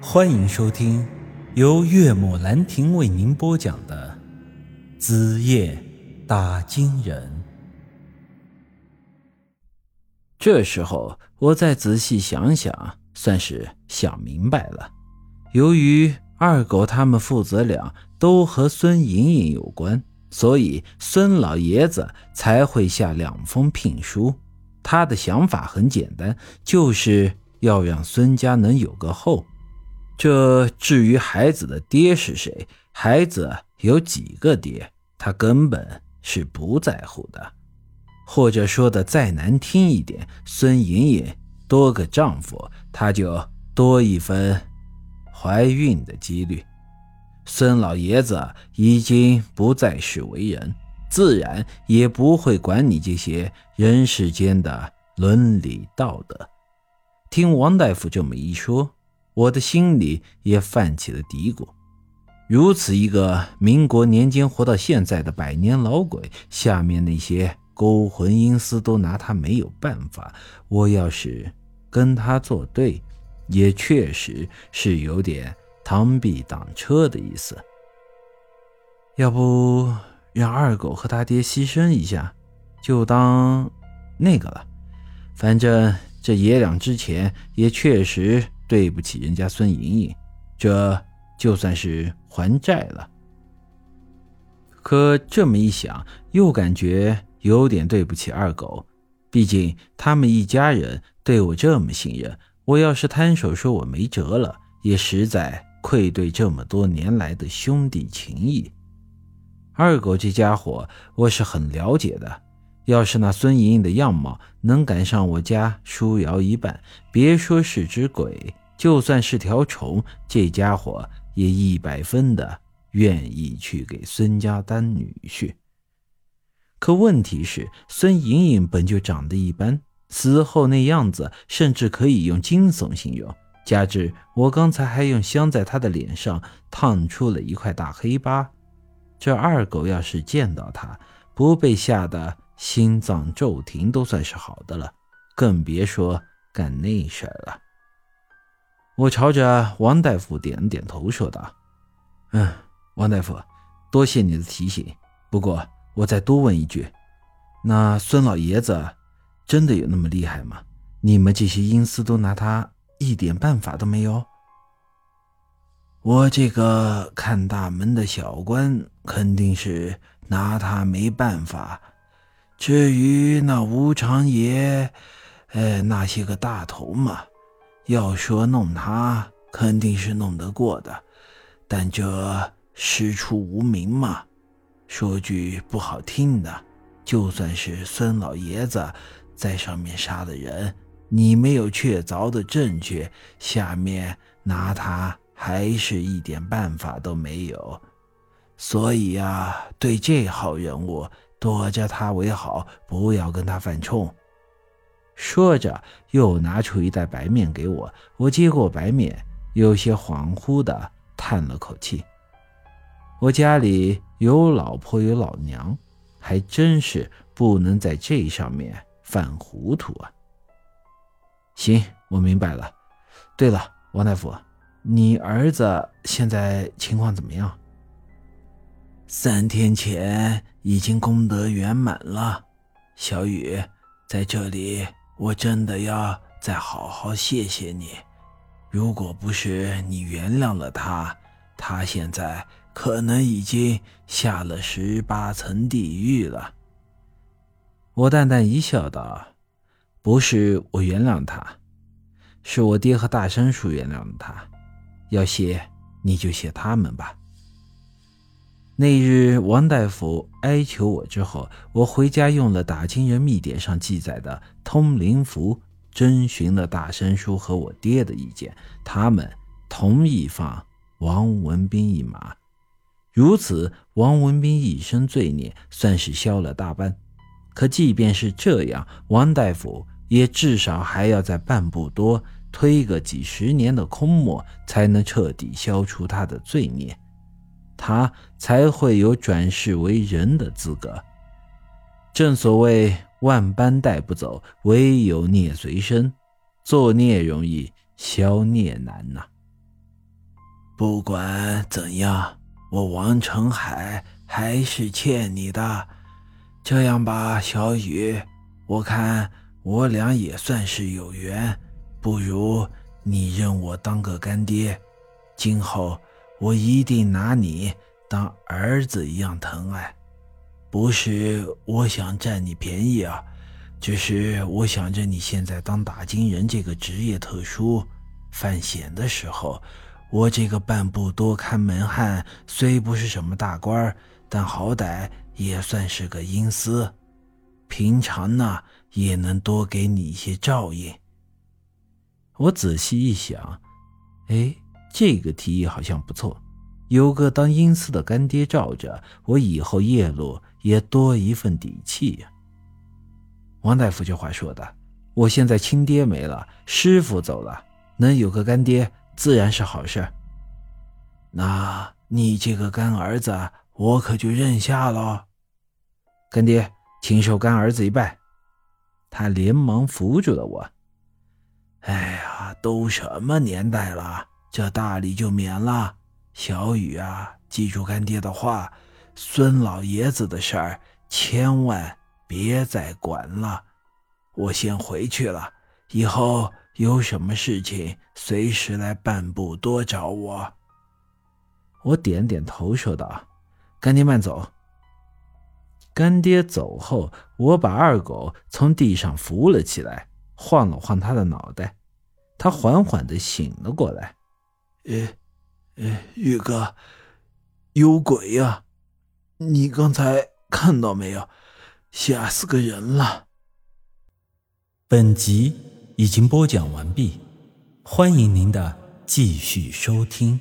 欢迎收听由岳母兰亭为您播讲的《子夜打金人》。这时候，我再仔细想想，算是想明白了。由于二狗他们父子俩都和孙莹莹有关，所以孙老爷子才会下两封聘书。他的想法很简单，就是要让孙家能有个后。这至于孩子的爹是谁，孩子有几个爹，他根本是不在乎的。或者说的再难听一点，孙莹莹多个丈夫，她就多一分怀孕的几率。孙老爷子已经不在世为人，自然也不会管你这些人世间的伦理道德。听王大夫这么一说。我的心里也泛起了嘀咕：如此一个民国年间活到现在的百年老鬼，下面那些勾魂阴司都拿他没有办法。我要是跟他作对，也确实是有点螳臂挡车的意思。要不让二狗和他爹牺牲一下，就当那个了。反正这爷俩之前也确实。对不起，人家孙莹莹，这就算是还债了。可这么一想，又感觉有点对不起二狗，毕竟他们一家人对我这么信任，我要是摊手说我没辙了，也实在愧对这么多年来的兄弟情谊。二狗这家伙，我是很了解的。要是那孙莹莹的样貌能赶上我家舒瑶一半，别说是只鬼，就算是条虫，这家伙也一百分的愿意去给孙家当女婿。可问题是，孙莹莹本就长得一般，死后那样子甚至可以用惊悚形容。加之我刚才还用香在她的脸上烫出了一块大黑疤，这二狗要是见到她，不被吓得。心脏骤停都算是好的了，更别说干那事儿了。我朝着王大夫点了点头，说道：“嗯，王大夫，多谢你的提醒。不过我再多问一句，那孙老爷子真的有那么厉害吗？你们这些阴司都拿他一点办法都没有？我这个看大门的小官肯定是拿他没办法。”至于那吴长爷，呃，那些个大头嘛，要说弄他，肯定是弄得过的，但这师出无名嘛。说句不好听的，就算是孙老爷子在上面杀的人，你没有确凿的证据，下面拿他还是一点办法都没有。所以啊，对这号人物。躲着他为好，不要跟他犯冲。说着，又拿出一袋白面给我。我接过白面，有些恍惚的叹了口气。我家里有老婆有老娘，还真是不能在这上面犯糊涂啊。行，我明白了。对了，王大夫，你儿子现在情况怎么样？三天前已经功德圆满了，小雨，在这里我真的要再好好谢谢你。如果不是你原谅了他，他现在可能已经下了十八层地狱了。我淡淡一笑，道：“不是我原谅他，是我爹和大山叔原谅了他。要谢你就谢他们吧。”那日，王大夫哀求我之后，我回家用了打金人密典上记载的通灵符，征询了大山叔和我爹的意见，他们同意放王文斌一马。如此，王文斌一生罪孽算是消了大半。可即便是这样，王大夫也至少还要在半步多推个几十年的空磨，才能彻底消除他的罪孽。他才会有转世为人的资格。正所谓万般带不走，唯有孽随身。作孽容易，消孽难呐。不管怎样，我王成海还是欠你的。这样吧，小雨，我看我俩也算是有缘，不如你认我当个干爹，今后我一定拿你当儿子一样疼爱。不是我想占你便宜啊，只是我想着你现在当打金人这个职业特殊，犯险的时候。我这个半步多看门汉，虽不是什么大官但好歹也算是个阴司，平常呢也能多给你一些照应。我仔细一想，哎，这个提议好像不错，有个当阴司的干爹罩着，我以后夜路也多一份底气呀。王大夫这话说的，我现在亲爹没了，师傅走了，能有个干爹。自然是好事。那你这个干儿子，我可就认下喽。干爹，请受干儿子一拜。他连忙扶住了我。哎呀，都什么年代了，这大礼就免了。小雨啊，记住干爹的话，孙老爷子的事儿千万别再管了。我先回去了，以后。有什么事情，随时来半步多找我。我点点头，说道：“干爹慢走。”干爹走后，我把二狗从地上扶了起来，晃了晃他的脑袋，他缓缓的醒了过来。“哎，哎，玉哥，有鬼呀！你刚才看到没有？吓死个人了。”本集。已经播讲完毕，欢迎您的继续收听。